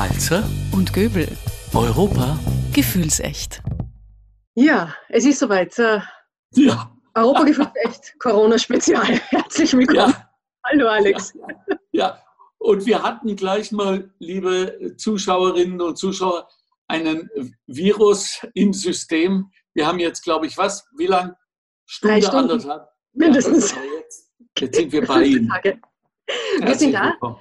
Walzer und Göbel. Europa Gefühlsecht. Ja, es ist soweit. Äh, Ja. Europa Gefühlsecht, Corona-Spezial. Herzlich willkommen. Ja, Hallo Alex. ja. Und wir hatten gleich mal, liebe Zuschauerinnen und Zuschauer, einen Virus im System. Wir haben jetzt, glaube ich, was? Wie lang? Stunde, anderthalb? Mindestens. Ja, jetzt, jetzt sind wir bei Ihnen. Wir sind da. willkommen.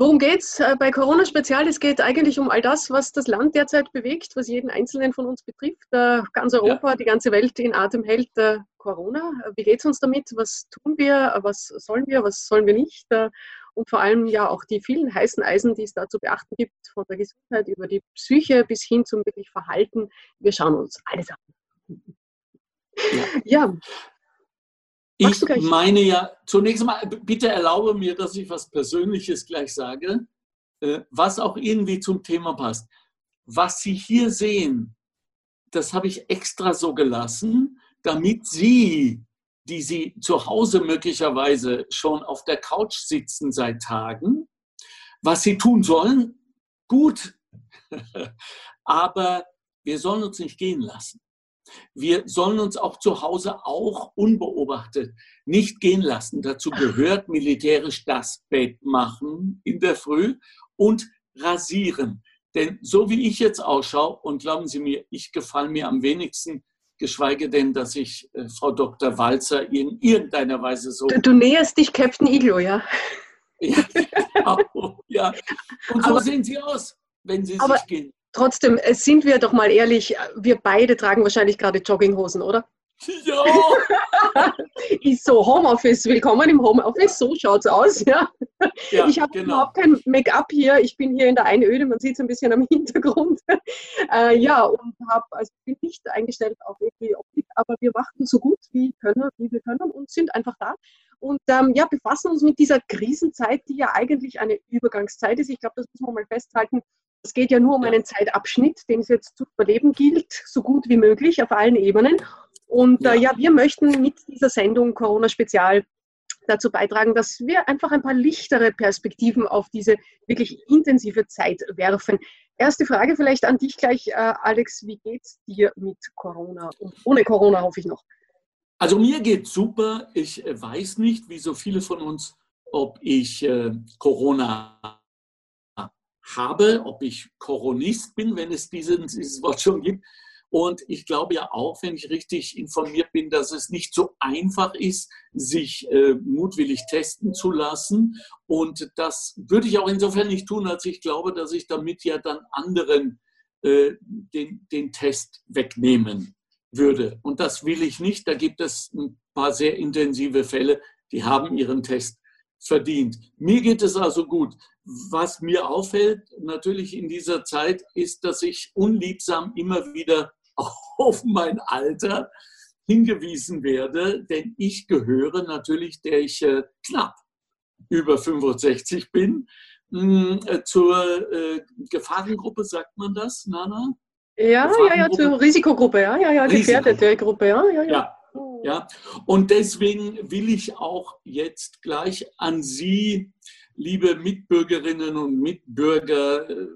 Worum geht's äh, bei Corona Spezial? Es geht eigentlich um all das, was das Land derzeit bewegt, was jeden Einzelnen von uns betrifft. Äh, Ganz Europa, die ganze Welt in Atem hält äh, Corona. Wie geht's uns damit? Was tun wir? Was sollen wir? Was sollen wir nicht? Und vor allem ja auch die vielen heißen Eisen, die es da zu beachten gibt, von der Gesundheit über die Psyche bis hin zum wirklich Verhalten. Wir schauen uns alles an. Ja, du Ich meine ja, zunächst mal, bitte erlaube mir, dass ich was Persönliches gleich sage, äh, was auch irgendwie zum Thema passt. Was Sie hier sehen, das habe ich extra so gelassen, damit Sie, die Sie zu Hause möglicherweise schon auf der Couch sitzen seit Tagen, was Sie tun sollen, gut. Aber wir sollen uns nicht gehen lassen. Wir sollen uns auch zu Hause auch unbeobachtet nicht gehen lassen. Dazu gehört militärisch das Bett machen in der Früh und rasieren. Denn so wie ich jetzt ausschaue, und glauben Sie mir, ich gefalle mir am wenigsten, geschweige denn, dass ich äh, Frau Dr. Walzer in irgendeiner Weise so. du, du näherst dich Captain Iglo, ja? Ja, genau, ja. Und so Aber- sehen Sie aus, wenn Sie Aber- sich gehen. Trotzdem, äh, sind wir doch mal ehrlich, äh, wir beide tragen wahrscheinlich gerade Jogginghosen, oder? Ja, Ist so, Homeoffice, willkommen im Homeoffice, so schaut's aus, ja. ja ich habe genau. überhaupt kein Make-up hier, ich bin hier in der Einöde, man sieht es ein bisschen am Hintergrund. äh, ja, und habe, also bin nicht eingestellt auf irgendwie Optik, aber wir machen so gut wie, können, wie wir können und sind einfach da. Und ähm, ja, befassen uns mit dieser Krisenzeit, die ja eigentlich eine Übergangszeit ist. Ich glaube, das muss man mal festhalten. Es geht ja nur um einen Zeitabschnitt, den es jetzt zu überleben gilt, so gut wie möglich auf allen Ebenen. Und Ja. äh, ja, wir möchten mit dieser Sendung Corona Spezial dazu beitragen, dass wir einfach ein paar lichtere Perspektiven auf diese wirklich intensive Zeit werfen. Erste Frage vielleicht an dich gleich, äh, Alex. Wie geht's dir mit Corona? Und ohne Corona hoffe ich noch. Also mir geht super. Ich äh, weiß nicht, wie so viele von uns, ob ich äh, Corona habe, ob ich Coronist bin, wenn es diesen, dieses Wort schon gibt. Und ich glaube ja auch, wenn ich richtig informiert bin, dass es nicht so einfach ist, sich äh, mutwillig testen zu lassen. Und das würde ich auch insofern nicht tun, als ich glaube, dass ich damit ja dann anderen äh, den, den Test wegnehmen würde. Und das will ich nicht. Da gibt es ein paar sehr intensive Fälle, die haben ihren Test verdient. Mir geht es also gut. Was mir auffällt, natürlich in dieser Zeit, ist, dass ich unliebsam immer wieder auf mein Alter hingewiesen werde, denn ich gehöre natürlich, der ich äh, knapp über 65 bin, mh, äh, zur äh, Gefahrengruppe, sagt man das, Nana? Ja, ja, ja, zur Risikogruppe, ja, ja, ja, gefährdete Gruppe, ja, ja, ja. Ja, ja. Und deswegen will ich auch jetzt gleich an Sie, liebe Mitbürgerinnen und Mitbürger, äh,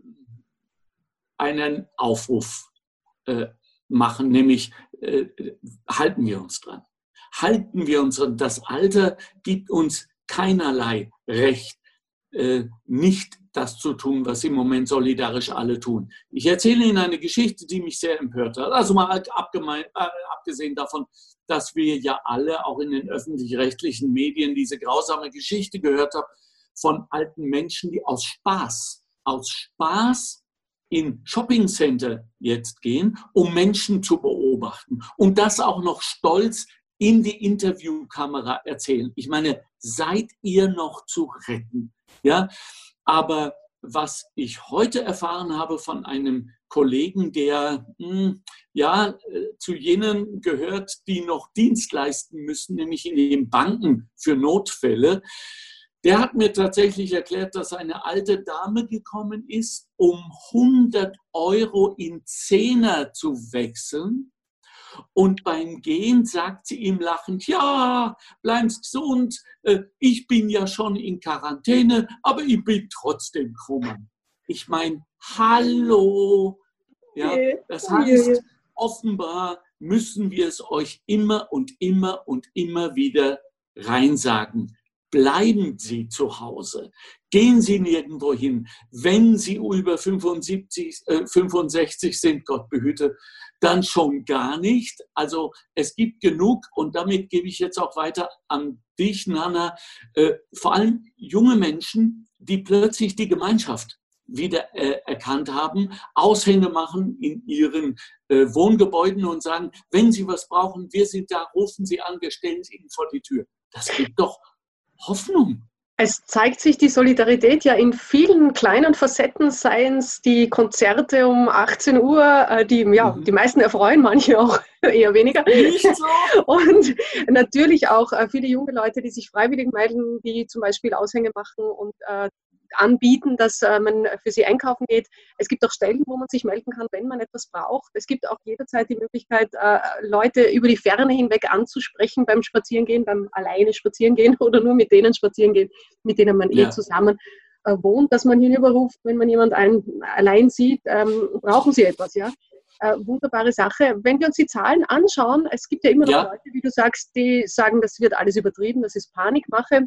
einen Aufruf äh, machen, nämlich äh, halten wir uns dran. Halten wir uns dran. Das Alter gibt uns keinerlei Recht, nicht das zu tun, was im Moment solidarisch alle tun. Ich erzähle Ihnen eine Geschichte, die mich sehr empört hat. Also mal abgemein, äh, abgesehen davon, dass wir ja alle auch in den öffentlich-rechtlichen Medien diese grausame Geschichte gehört haben von alten Menschen, die aus Spaß, aus Spaß in Shoppingcenter jetzt gehen, um Menschen zu beobachten und das auch noch stolz in die Interviewkamera erzählen. Ich meine, seid ihr noch zu retten? Ja, aber was ich heute erfahren habe von einem Kollegen, der mh, ja äh, zu jenen gehört, die noch Dienst leisten müssen, nämlich in den Banken für Notfälle, der hat mir tatsächlich erklärt, dass eine alte Dame gekommen ist, um 100 Euro in Zehner zu wechseln. Und beim Gehen sagt sie ihm lachend, ja, bleibst gesund, äh, ich bin ja schon in Quarantäne, aber ich bin trotzdem krummer. Ich meine, hallo. Ja, das heißt, offenbar müssen wir es euch immer und immer und immer wieder reinsagen. Bleiben Sie zu Hause. Gehen Sie nirgendwo hin. Wenn Sie über 75, äh, 65 sind, Gott behüte, dann schon gar nicht. Also es gibt genug und damit gebe ich jetzt auch weiter an dich, Nana. Äh, vor allem junge Menschen, die plötzlich die Gemeinschaft wieder äh, erkannt haben, Aushänge machen in ihren äh, Wohngebäuden und sagen, wenn Sie was brauchen, wir sind da, rufen Sie an, wir stellen es Ihnen vor die Tür. Das gibt doch Hoffnung. Es zeigt sich die Solidarität ja in vielen kleinen Facetten, seien es die Konzerte um 18 Uhr, äh, die, ja, mhm. die meisten erfreuen, manche auch eher weniger. Nicht so. Und natürlich auch äh, viele junge Leute, die sich freiwillig melden, die zum Beispiel Aushänge machen und äh, anbieten, dass äh, man für sie einkaufen geht. Es gibt auch Stellen, wo man sich melden kann, wenn man etwas braucht. Es gibt auch jederzeit die Möglichkeit, äh, Leute über die Ferne hinweg anzusprechen beim Spazierengehen, beim alleine Spazierengehen oder nur mit denen Spazierengehen, mit denen man eh ja. eh zusammen äh, wohnt, dass man hinüberruft, wenn man jemand ein, allein sieht, ähm, brauchen sie etwas, ja. Äh, wunderbare Sache. Wenn wir uns die Zahlen anschauen, es gibt ja immer noch ja. Leute, wie du sagst, die sagen, das wird alles übertrieben, das ist Panikmache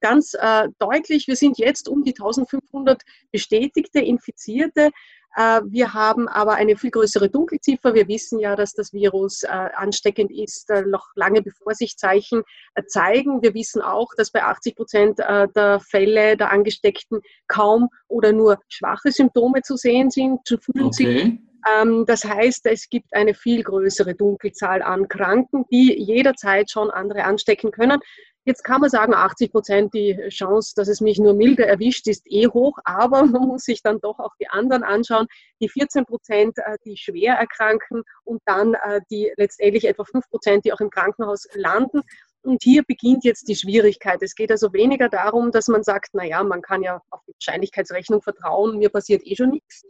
ganz äh, deutlich, wir sind jetzt um die 1500 bestätigte Infizierte. Äh, wir haben aber eine viel größere Dunkelziffer. Wir wissen ja, dass das Virus äh, ansteckend ist, äh, noch lange bevor sich Zeichen zeigen. Wir wissen auch, dass bei 80 Prozent der Fälle der Angesteckten kaum oder nur schwache Symptome zu sehen sind, zu fühlen okay. sind. Ähm, das heißt, es gibt eine viel größere Dunkelzahl an Kranken, die jederzeit schon andere anstecken können. Jetzt kann man sagen, 80 Prozent die Chance, dass es mich nur milde erwischt, ist eh hoch, aber man muss sich dann doch auch die anderen anschauen. Die 14 Prozent, äh, die schwer erkranken und dann äh, die letztendlich etwa 5 Prozent, die auch im Krankenhaus landen. Und hier beginnt jetzt die Schwierigkeit. Es geht also weniger darum, dass man sagt, na ja, man kann ja auf die Wahrscheinlichkeitsrechnung vertrauen, mir passiert eh schon nichts,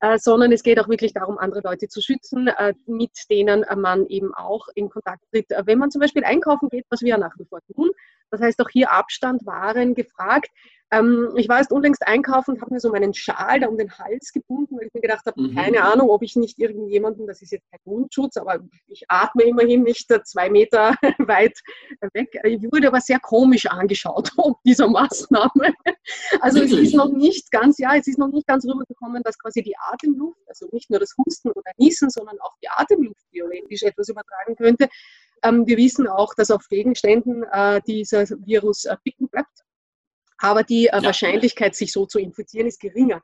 äh, sondern es geht auch wirklich darum, andere Leute zu schützen, äh, mit denen man eben auch in Kontakt tritt. Äh, wenn man zum Beispiel einkaufen geht, was wir ja nach wie vor tun, das heißt auch hier Abstand waren gefragt. Ähm, ich war erst unlängst einkaufen und habe mir so meinen Schal da um den Hals gebunden, weil ich mir gedacht habe, mhm. keine Ahnung, ob ich nicht irgendjemanden, das ist jetzt kein Mundschutz, aber ich atme immerhin nicht zwei Meter weit weg. Ich wurde aber sehr komisch angeschaut, ob dieser Maßnahme. Also Wirklich? es ist noch nicht ganz, ja, es ist noch nicht ganz rübergekommen, dass quasi die Atemluft, also nicht nur das Husten oder Niesen, sondern auch die Atemluft theoretisch etwas übertragen könnte. Ähm, wir wissen auch, dass auf Gegenständen äh, dieser Virus äh, picken bleibt aber die äh, ja. Wahrscheinlichkeit, sich so zu infizieren, ist geringer.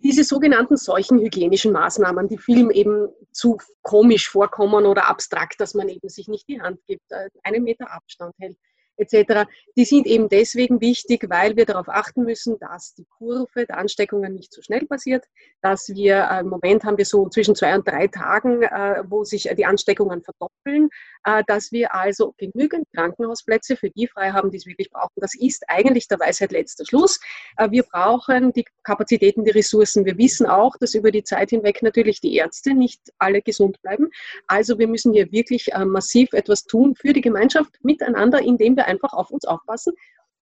Diese sogenannten seuchenhygienischen Maßnahmen, die vielen eben zu komisch vorkommen oder abstrakt, dass man eben sich nicht die Hand gibt, äh, einen Meter Abstand hält, etc., die sind eben deswegen wichtig, weil wir darauf achten müssen, dass die Kurve der Ansteckungen nicht so schnell passiert, dass wir, äh, im Moment haben wir so zwischen zwei und drei Tagen, äh, wo sich die Ansteckungen verdoppeln, äh, dass wir also genügend Krankenhausplätze für die frei haben, die es wirklich brauchen. Das ist eigentlich der Weisheit letzter Schluss. Wir brauchen die Kapazitäten, die Ressourcen. Wir wissen auch, dass über die Zeit hinweg natürlich die Ärzte nicht alle gesund bleiben. Also wir müssen hier wirklich massiv etwas tun für die Gemeinschaft miteinander, indem wir einfach auf uns aufpassen.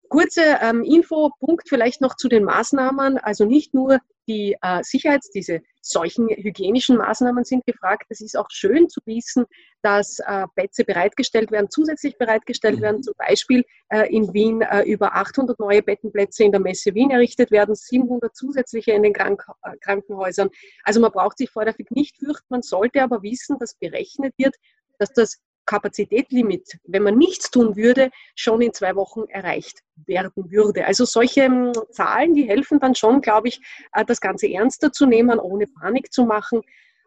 Kurze ähm, Infopunkt vielleicht noch zu den Maßnahmen. Also nicht nur die äh, Sicherheits-, diese solchen hygienischen Maßnahmen sind gefragt. Es ist auch schön zu wissen, dass äh, Plätze bereitgestellt werden, zusätzlich bereitgestellt werden. Zum Beispiel äh, in Wien äh, über 800 neue Bettenplätze in der Messe Wien errichtet werden, 700 zusätzliche in den Krank äh, Krankenhäusern. Also man braucht sich vor der Fik nicht fürchten. Man sollte aber wissen, dass berechnet wird, dass das Kapazitätlimit, wenn man nichts tun würde, schon in zwei Wochen erreicht werden würde. Also solche ähm, Zahlen, die helfen dann schon, glaube ich, äh, das Ganze ernster zu nehmen, ohne Panik zu machen.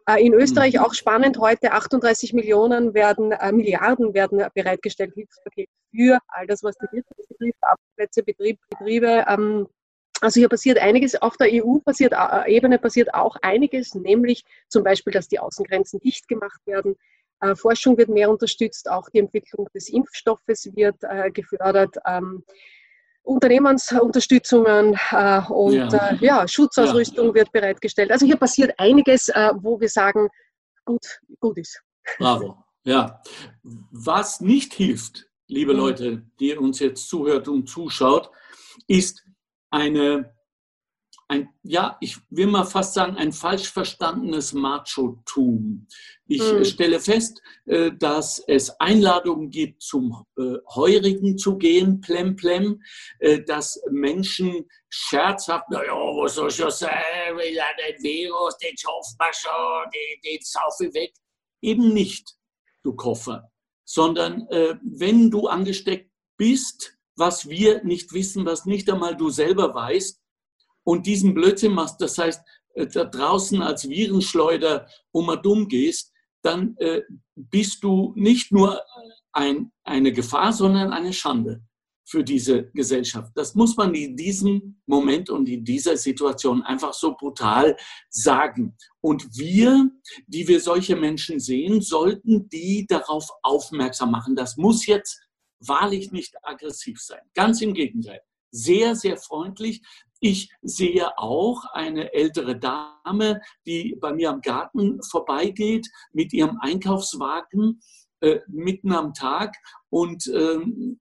Äh, in Österreich mhm. auch spannend heute, 38 Millionen werden, äh, Milliarden werden bereitgestellt, Hilfspaket für all das, was die Wirtschaft betrifft, Arbeitsplätze, Betrieb, Betriebe. Ähm, also hier passiert einiges, auf der EU-Ebene passiert auch einiges, nämlich zum Beispiel, dass die Außengrenzen dicht gemacht werden, äh, Forschung wird mehr unterstützt, auch die Entwicklung des Impfstoffes wird äh, gefördert. Ähm, Unternehmensunterstützungen äh, und ja. Äh, ja Schutzausrüstung ja. wird bereitgestellt. Also hier passiert einiges, äh, wo wir sagen, gut, gut ist. Bravo. Ja. Was nicht hilft, liebe mhm. Leute, die uns jetzt zuhört und zuschaut, ist eine ein, ja, ich will mal fast sagen, ein falsch verstandenes Macho-Tum. Ich mhm. stelle fest, äh, dass es Einladungen gibt, zum äh, Heurigen zu gehen, plem plem, dass Menschen scherzhaft, naja, was soll schon sein, ja, den Virus, den schafft man schon, den, den saufe weg. Eben nicht, du Koffer, sondern wenn du angesteckt bist, was wir nicht wissen, was nicht einmal du selber weißt, und diesen Blödsinn machst, das heißt, äh, da draußen als Virenschleuder um und dumm gehst, dann äh, bist du nicht nur ein, eine Gefahr, sondern eine Schande für diese Gesellschaft. Das muss man in diesem Moment und in dieser Situation einfach so brutal sagen. Und wir, die wir solche Menschen sehen, sollten die darauf aufmerksam machen. Das muss jetzt wahrlich nicht aggressiv sein. Ganz im Gegenteil. Sehr, sehr freundlich. Ich sehe auch eine ältere Dame, die bei mir am Garten vorbeigeht mit ihrem Einkaufswagen äh, mitten am Tag und äh,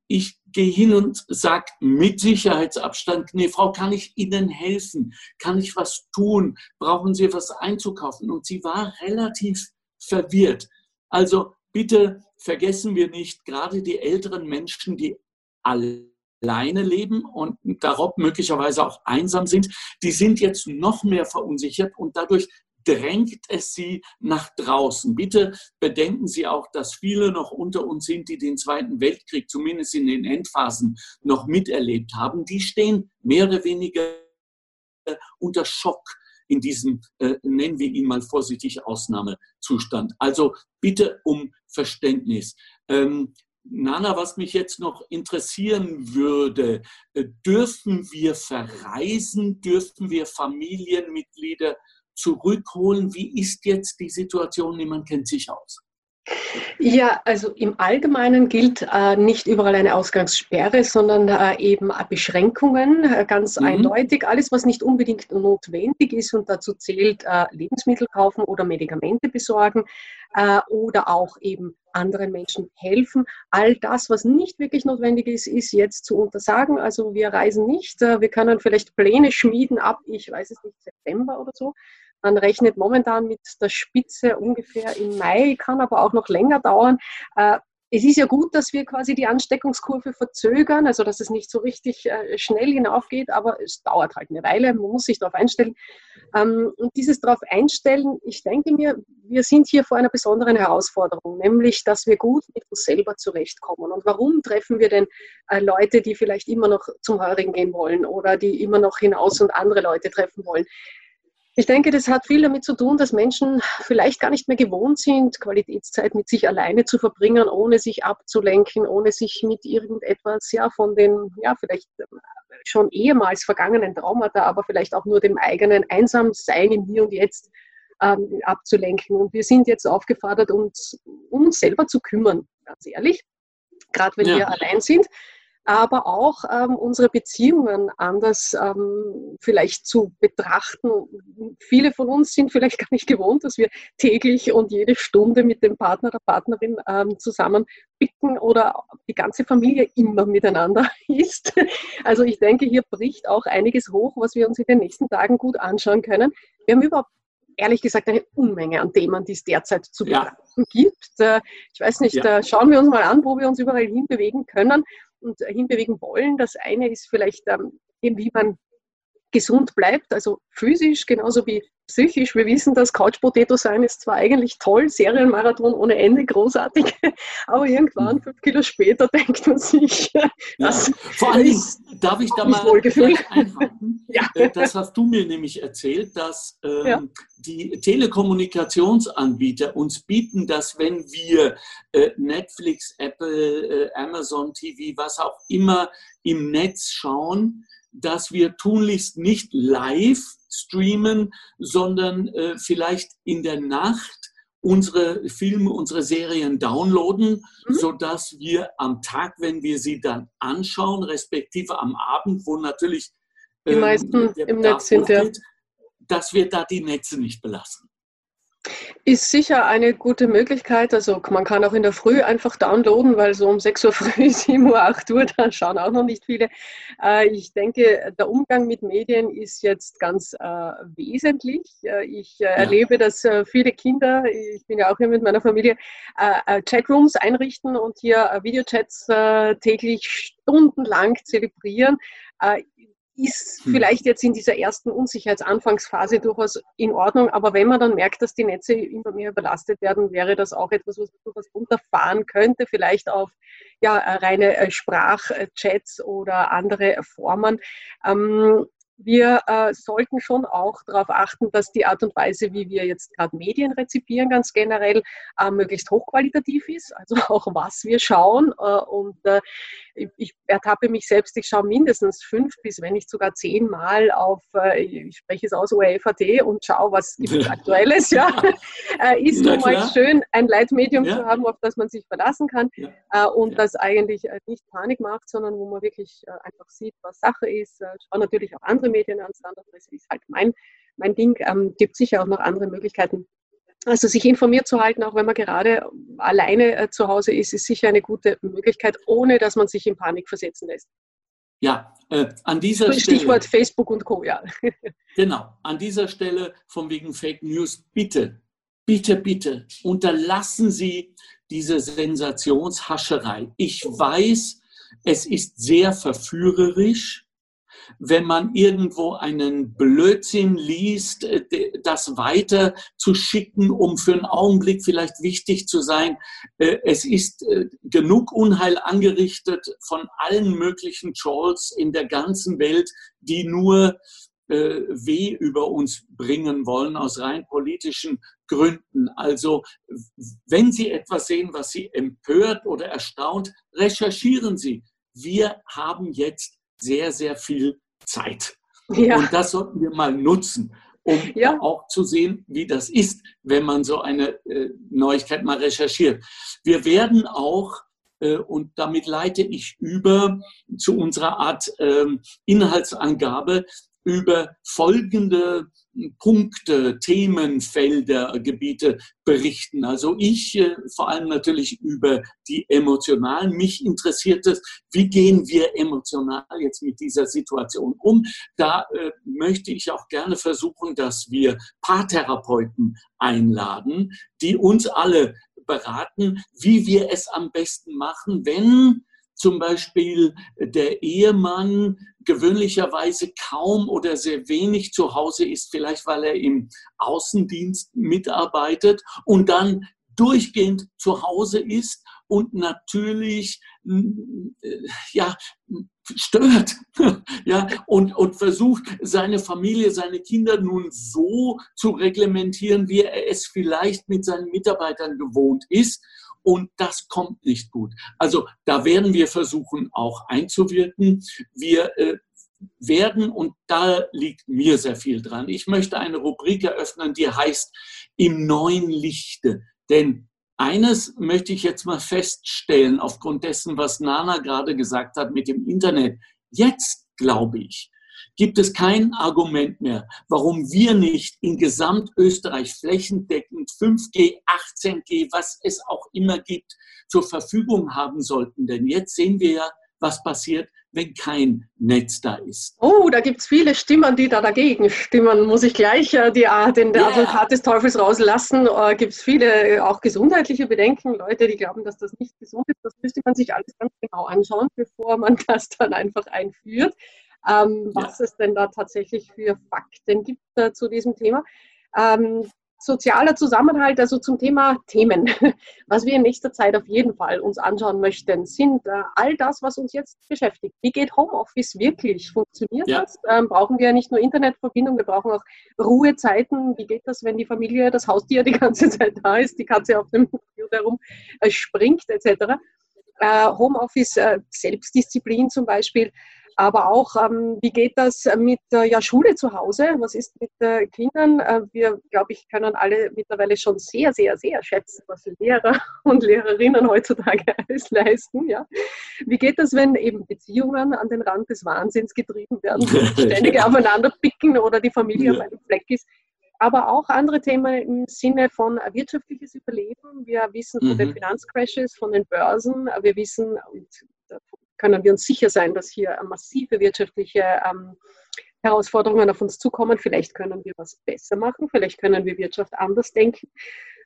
ich gehe hin und sage mit Sicherheitsabstand, nee, Frau, kann ich Ihnen helfen? Kann ich was tun? Brauchen Sie was einzukaufen? Und sie war relativ verwirrt. Also bitte vergessen wir nicht, gerade die älteren Menschen, die alle alleine leben und darauf möglicherweise auch einsam sind, die sind jetzt noch mehr verunsichert und dadurch drängt es sie nach draußen. Bitte bedenken Sie auch, dass viele noch unter uns sind, die den Zweiten Weltkrieg zumindest in den Endphasen noch miterlebt haben. Die stehen mehr oder weniger unter Schock in diesem, äh, nennen wir ihn mal vorsichtig, Ausnahmezustand. Also bitte um Verständnis. Ähm, Nana, was mich jetzt noch interessieren würde, äh, dürfen wir verreisen, dürfen wir Familienmitglieder zurückholen? Wie ist jetzt die Situation? Niemand kennt sich aus. Ja, also im Allgemeinen gilt äh, nicht überall eine Ausgangssperre, sondern äh, eben Beschränkungen, äh, ganz mhm. eindeutig. Alles, was nicht unbedingt notwendig ist und dazu zählt, äh, Lebensmittel kaufen oder Medikamente besorgen äh, oder auch eben anderen Menschen helfen. All das, was nicht wirklich notwendig ist, ist jetzt zu untersagen. Also wir reisen nicht. Äh, wir können vielleicht Pläne schmieden ab, ich weiß es nicht, September oder so. Man rechnet momentan mit der Spitze ungefähr im Mai, kann aber auch noch länger dauern. Äh, es ist ja gut, dass wir quasi die Ansteckungskurve verzögern, also dass es nicht so richtig äh, schnell hinaufgeht, aber es dauert halt eine Weile, man muss sich darauf einstellen. Ähm, und dieses darauf einstellen, ich denke mir, wir sind hier vor einer besonderen Herausforderung, nämlich, dass wir gut mit uns selber zurechtkommen. Und warum treffen wir denn äh, Leute, die vielleicht immer noch zum Heurigen gehen wollen oder die immer noch hinaus und andere Leute treffen wollen? Ich denke, das hat viel damit zu tun, dass Menschen vielleicht gar nicht mehr gewohnt sind, Qualitätszeit mit sich alleine zu verbringen, ohne sich abzulenken, ohne sich mit irgendetwas ja von den ja vielleicht ähm, schon ehemals vergangenen Traumata, aber vielleicht auch nur dem eigenen Einsamsein im Hier und Jetzt ähm, abzulenken. Und wir sind jetzt aufgefordert, uns um uns selber zu kümmern, ganz ehrlich, gerade wenn ja. wir allein sind aber auch ähm, unsere Beziehungen anders ähm, vielleicht zu betrachten. Viele von uns sind vielleicht gar nicht gewohnt, dass wir täglich und jede Stunde mit dem Partner, der Partnerin ähm, zusammen picken oder die ganze Familie immer miteinander ist. Also ich denke, hier bricht auch einiges hoch, was wir uns in den nächsten Tagen gut anschauen können. Wir haben überhaupt ehrlich gesagt eine Unmenge an Themen, die es derzeit zu betrachten ja. gibt. Äh, ich weiß nicht, ja. schauen wir uns mal an, wo wir uns überall hinbewegen können und hinbewegen wollen. Das eine ist vielleicht ähm, eben, wie man gesund bleibt, also physisch genauso wie psychisch. Wir wissen, dass Couch Potato sein ist zwar eigentlich toll, Serienmarathon ohne Ende, großartig, aber irgendwann mhm. fünf Kilo später denkt man sich, das ja, vor allem darf ich da mal einhaken. ja. Äh, das hast du mir nämlich erzählt, dass ähm, ja. die Telekommunikationsanbieter uns bieten, dass wenn wir äh, Netflix, Apple, äh, Amazon TV, was auch immer im Netz schauen, dass wir tunlichst nicht live streamen, sondern äh, vielleicht in der Nacht unsere Filme, unsere Serien downloaden, mhm. sodass wir am Tag, wenn wir sie dann anschauen, respektive am Abend, wo natürlich die ähm, meisten im Netz sind, dass wir da die Netze nicht belassen. Ist sicher eine gute Möglichkeit. Also man kann auch in der Früh einfach downloaden, weil so um 6 Uhr früh, 7 Uhr, 8 Uhr, da schauen auch noch nicht viele. Äh, ich denke, der Umgang mit Medien ist jetzt ganz äh, wesentlich. Äh, ich erlebe, dass viele Kinder, ich bin ja auch hier mit meiner Familie, Chatrooms einrichten und hier Videochats täglich stundenlang zelebrieren ist hm. vielleicht jetzt in dieser ersten Unsicherheitsanfangsphase durchaus in Ordnung, aber wenn man dann merkt, dass die Netze immer mehr überlastet werden, wäre das auch etwas, was man durchaus runterfahren könnte, vielleicht auf ja, reine äh, Sprachchats oder andere Formen. Ähm, wir äh, sollten schon auch darauf achten, dass die Art und Weise, wie wir jetzt gerade Medien rezipieren, ganz generell äh, möglichst hochqualitativ ist. Also auch was wir schauen. Äh, und äh, ich ertappe mich selbst, ich schaue mindestens fünf bis wenn nicht sogar zehnmal auf, äh, ich spreche es aus, ORF.at und schaue, was gibt es Aktuelles. Ja. Äh, ist nun mal schön, ein Leitmedium ja. zu haben, auf das man sich verlassen kann ja. und ja. das eigentlich nicht Panik macht, sondern wo man wirklich einfach sieht, was Sache ist. schaue natürlich auch andere Medien an, Standardpresse ist halt mein, mein Ding. Ähm, gibt sicher auch noch andere Möglichkeiten. Also sich informiert zu halten, auch wenn man gerade alleine äh, zu Hause ist, ist sicher eine gute Möglichkeit, ohne dass man sich in Panik versetzen lässt. Ja, äh, an dieser Stichwort Stelle. Stichwort Facebook und Co. Ja. Genau, an dieser Stelle von wegen Fake News, bitte, bitte, bitte, unterlassen Sie diese Sensationshascherei. Ich weiß, es ist sehr verführerisch, wenn man irgendwo einen Blödsinn liest, äh, das weiter zu schicken, um für einen Augenblick vielleicht wichtig zu sein. Äh, es ist äh, genug Unheil angerichtet von allen möglichen Trolls in der ganzen Welt, die nur weh über uns bringen wollen aus rein politischen Gründen. Also wenn Sie etwas sehen, was Sie empört oder erstaunt, recherchieren Sie. Wir haben jetzt sehr, sehr viel Zeit. Ja. Und das sollten wir mal nutzen, um ja. auch zu sehen, wie das ist, wenn man so eine äh, Neuigkeit mal recherchiert. Wir werden auch äh, und damit leite ich über zu unserer Art äh, Inhaltsangabe über folgende Punkte, Themenfelder, Gebiete berichten. Also ich äh, vor allem natürlich über die emotionalen. Mich interessiert es, wie gehen wir emotional jetzt mit dieser Situation um. Da äh, möchte ich auch gerne versuchen, dass wir Paartherapeuten einladen, die uns alle beraten, wie wir es am besten machen, wenn zum Beispiel der Ehemann gewöhnlicherweise kaum oder sehr wenig zu Hause ist, vielleicht weil er im Außendienst mitarbeitet und dann durchgehend zu Hause ist und natürlich äh, ja, stört ja, und, und versucht, seine Familie, seine Kinder nun so zu reglementieren, wie er es vielleicht mit seinen Mitarbeitern gewohnt ist und das kommt nicht gut. Also da werden wir versuchen auch einzuwirken. Wir äh, werden, und da liegt mir sehr viel dran, ich möchte eine Rubrik eröffnen, die heißt Im neuen Lichte. Denn eines möchte ich jetzt mal feststellen, aufgrund dessen, was Nana gerade gesagt hat mit dem Internet. Jetzt, glaube ich, gibt es kein Argument mehr, warum wir nicht in Gesamtösterreich flächendeckend 5G, 18G, was es auch immer gibt, zur Verfügung haben sollten. Denn jetzt sehen wir ja, was passiert, wenn kein Netz da ist. Oh, da gibt es viele Stimmen, die da dagegen stimmen. Muss ich gleich äh, die, äh, den yeah. Advokat des Teufels rauslassen. Äh, gibt es viele äh, auch gesundheitliche Bedenken, Leute, die glauben, dass das nicht gesund ist. Das müsste man sich alles ganz genau anschauen, bevor man das dann einfach einführt ähm, was ja. es denn da tatsächlich für Fakten gibt äh, zu diesem Thema. Ähm, sozialer Zusammenhalt, also zum Thema Themen. Was wir in nächster Zeit auf jeden Fall uns anschauen möchten, sind äh, all das, was uns jetzt beschäftigt. Wie geht Homeoffice wirklich? Funktioniert ja. das? Ähm, brauchen wir nicht nur Internetverbindung, wir brauchen auch Ruhezeiten. Wie geht das, wenn die Familie, das Haustier die ganze Zeit da ist, die Katze auf dem Computer herum äh, springt etc. Äh, Homeoffice, äh, Selbstdisziplin zum Beispiel. Aber auch, ähm, wie geht das mit äh, ja, Schule zu Hause? Was ist mit äh, Kindern? Äh, wir, glaube ich, können alle mittlerweile schon sehr, sehr, sehr schätzen, was Lehrer und Lehrerinnen heutzutage alles leisten. Ja? Wie geht das, wenn eben Beziehungen an den Rand des Wahnsinns getrieben werden, ständig aufeinander picken oder die Familie ja. auf einem Fleck ist? aber auch andere Themen im Sinne von wirtschaftliches Überleben. Wir wissen von mhm. den Finanzcrashes, von den Börsen, wir wissen, und können wir uns sicher sein, dass hier massive wirtschaftliche ähm, Herausforderungen auf uns zukommen. Vielleicht können wir was besser machen, vielleicht können wir Wirtschaft anders denken.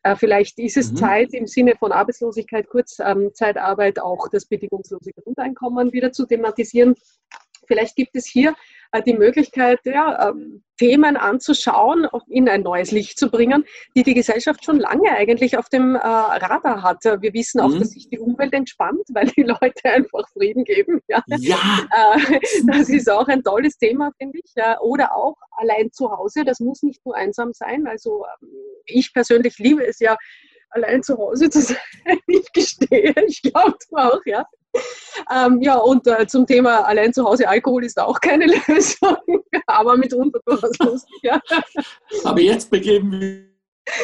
Äh, vielleicht ist es mhm. Zeit im Sinne von Arbeitslosigkeit, Kurzzeitarbeit auch das bedingungslose Grundeinkommen wieder zu thematisieren. Vielleicht gibt es hier äh, die Möglichkeit, ja, ähm, Themen anzuschauen, in ein neues Licht zu bringen, die die Gesellschaft schon lange eigentlich auf dem äh, Radar hat. Wir wissen auch, mhm. dass sich die Umwelt entspannt, weil die Leute einfach Frieden geben. Ja. ja. Äh, das ist auch ein tolles Thema, finde ich. Oder auch allein zu Hause. Das muss nicht nur einsam sein. Also ähm, ich persönlich liebe es ja, allein zu Hause zu sein. Ich gestehe, ich glaube du auch, ja. Ähm, ja, und äh, zum Thema allein zu Hause Alkohol ist auch keine Lösung, aber mitunter durchaus lustig. Ja. Aber jetzt begeben wir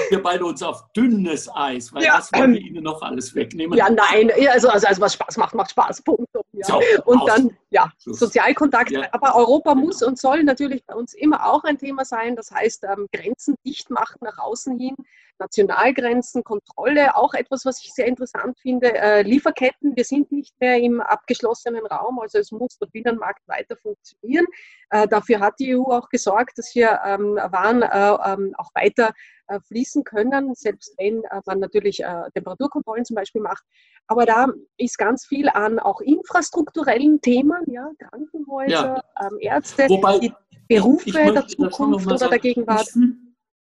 wir beide uns auf dünnes Eis, weil ja, das wollen wir Ihnen noch alles wegnehmen. Ja, nein, also, also, also was Spaß macht, macht Spaß. Punkt. Ja. So, und aus. dann, ja, Schluss. Sozialkontakt. Ja. Aber Europa muss und soll natürlich bei uns immer auch ein Thema sein. Das heißt, ähm, Grenzen dicht machen nach außen hin, Nationalgrenzen, Kontrolle, auch etwas, was ich sehr interessant finde. Äh, Lieferketten, wir sind nicht mehr im abgeschlossenen Raum, also es muss der Binnenmarkt weiter funktionieren. Äh, dafür hat die EU auch gesorgt, dass hier ähm, Waren äh, ähm, auch weiter äh, fließen können, selbst wenn äh, man natürlich äh, Temperaturkontrollen zum Beispiel macht. Aber da ist ganz viel an auch infrastrukturellen Themen, ja, Krankenhäuser, ja. Ähm, Ärzte, Wobei, Berufe der Zukunft oder der Gegenwart.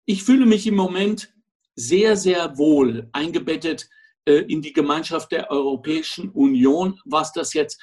Ich fühle mich im Moment sehr, sehr wohl eingebettet in die Gemeinschaft der Europäischen Union, was das jetzt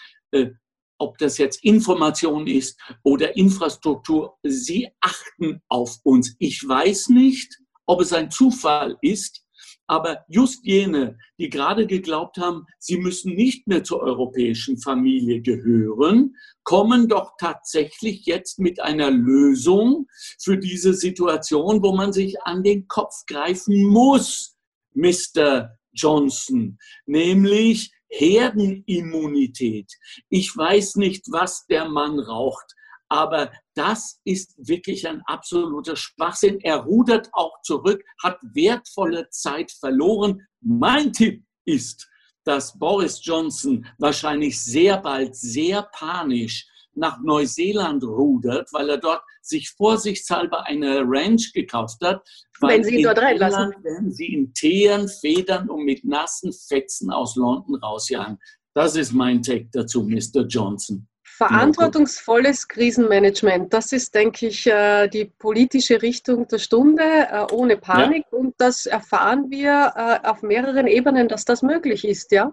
ob das jetzt Information ist oder Infrastruktur, sie achten auf uns. Ich weiß nicht, ob es ein Zufall ist, aber just jene, die gerade geglaubt haben, sie müssen nicht mehr zur europäischen Familie gehören, kommen doch tatsächlich jetzt mit einer Lösung für diese Situation, wo man sich an den Kopf greifen muss, Mr. Johnson, nämlich Herdenimmunität. Ich weiß nicht, was der Mann raucht, aber das ist wirklich ein absoluter Schwachsinn. Er rudert auch zurück, hat wertvolle Zeit verloren. Mein Tipp ist, dass Boris Johnson wahrscheinlich sehr bald sehr panisch nach Neuseeland rudert, weil er dort sich vorsichtshalber eine Ranch gekauft hat. Wenn Sie ihn dort reinlassen. Werden Sie in Teeren, Federn und mit nassen Fetzen aus London rausjagen. Das ist mein Take dazu, Mr. Johnson. Verantwortungsvolles Krisenmanagement, das ist, denke ich, äh, die politische Richtung der Stunde, äh, ohne Panik. Ja. Und das erfahren wir äh, auf mehreren Ebenen, dass das möglich ist. Ja?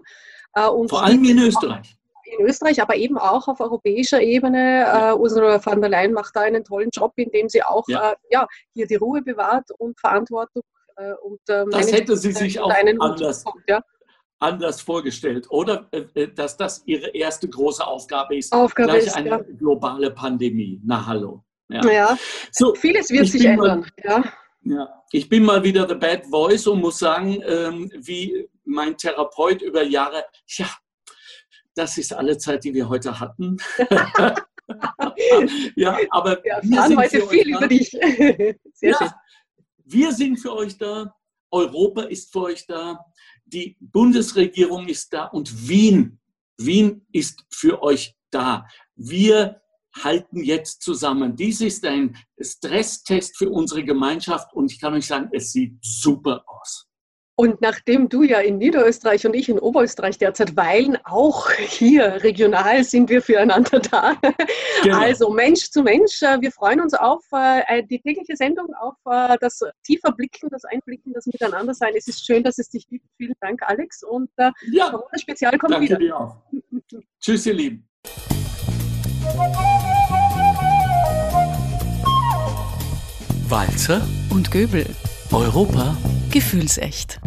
Und Vor allem in Österreich. In Österreich, aber eben auch auf europäischer Ebene. Ja. Ursula von der Leyen macht da einen tollen Job, indem sie auch ja. ja hier die Ruhe bewahrt und Verantwortung und das hätte sie sich auch anders, kommt, ja? Anders vorgestellt, oder? Äh, äh, dass das ihre erste große Aufgabe ist. Aufgabe gleich ist, eine ja. globale Pandemie. Na hallo. Ja, ja. So, vieles wird sich ändern. Mal, ja. ja. Ich bin mal wieder the bad voice und muss sagen, ähm, wie mein Therapeut über Jahre, ja, das ist alle Zeit, die wir heute hatten. ja, aber wir, wir sind heute viel über dich. Sehr ja, schön. Wir sind für euch da. Europa ist für euch da die Bundesregierung ist da und Wien, Wien ist für euch da. Wir halten jetzt zusammen. Dies ist ein Stresstest für unsere Gemeinschaft und ich kann euch sagen, es sieht super aus. Und nachdem du ja in Niederösterreich und ich in Oberösterreich derzeit weilen, auch hier regional sind wir füreinander da. Genau. Also Mensch zu Mensch, äh, wir freuen uns auf äh, die tägliche Sendung, auf äh, das tiefer Blicken, das Einblicken, das Miteinander sein. Es ist schön, dass es dich gibt. Vielen Dank, Alex. Und ja, Corona-Spezial kommt danke wieder. Dir auch. Tschüss, ihr Lieben. Walzer und Göbel. Europa gefühlsecht.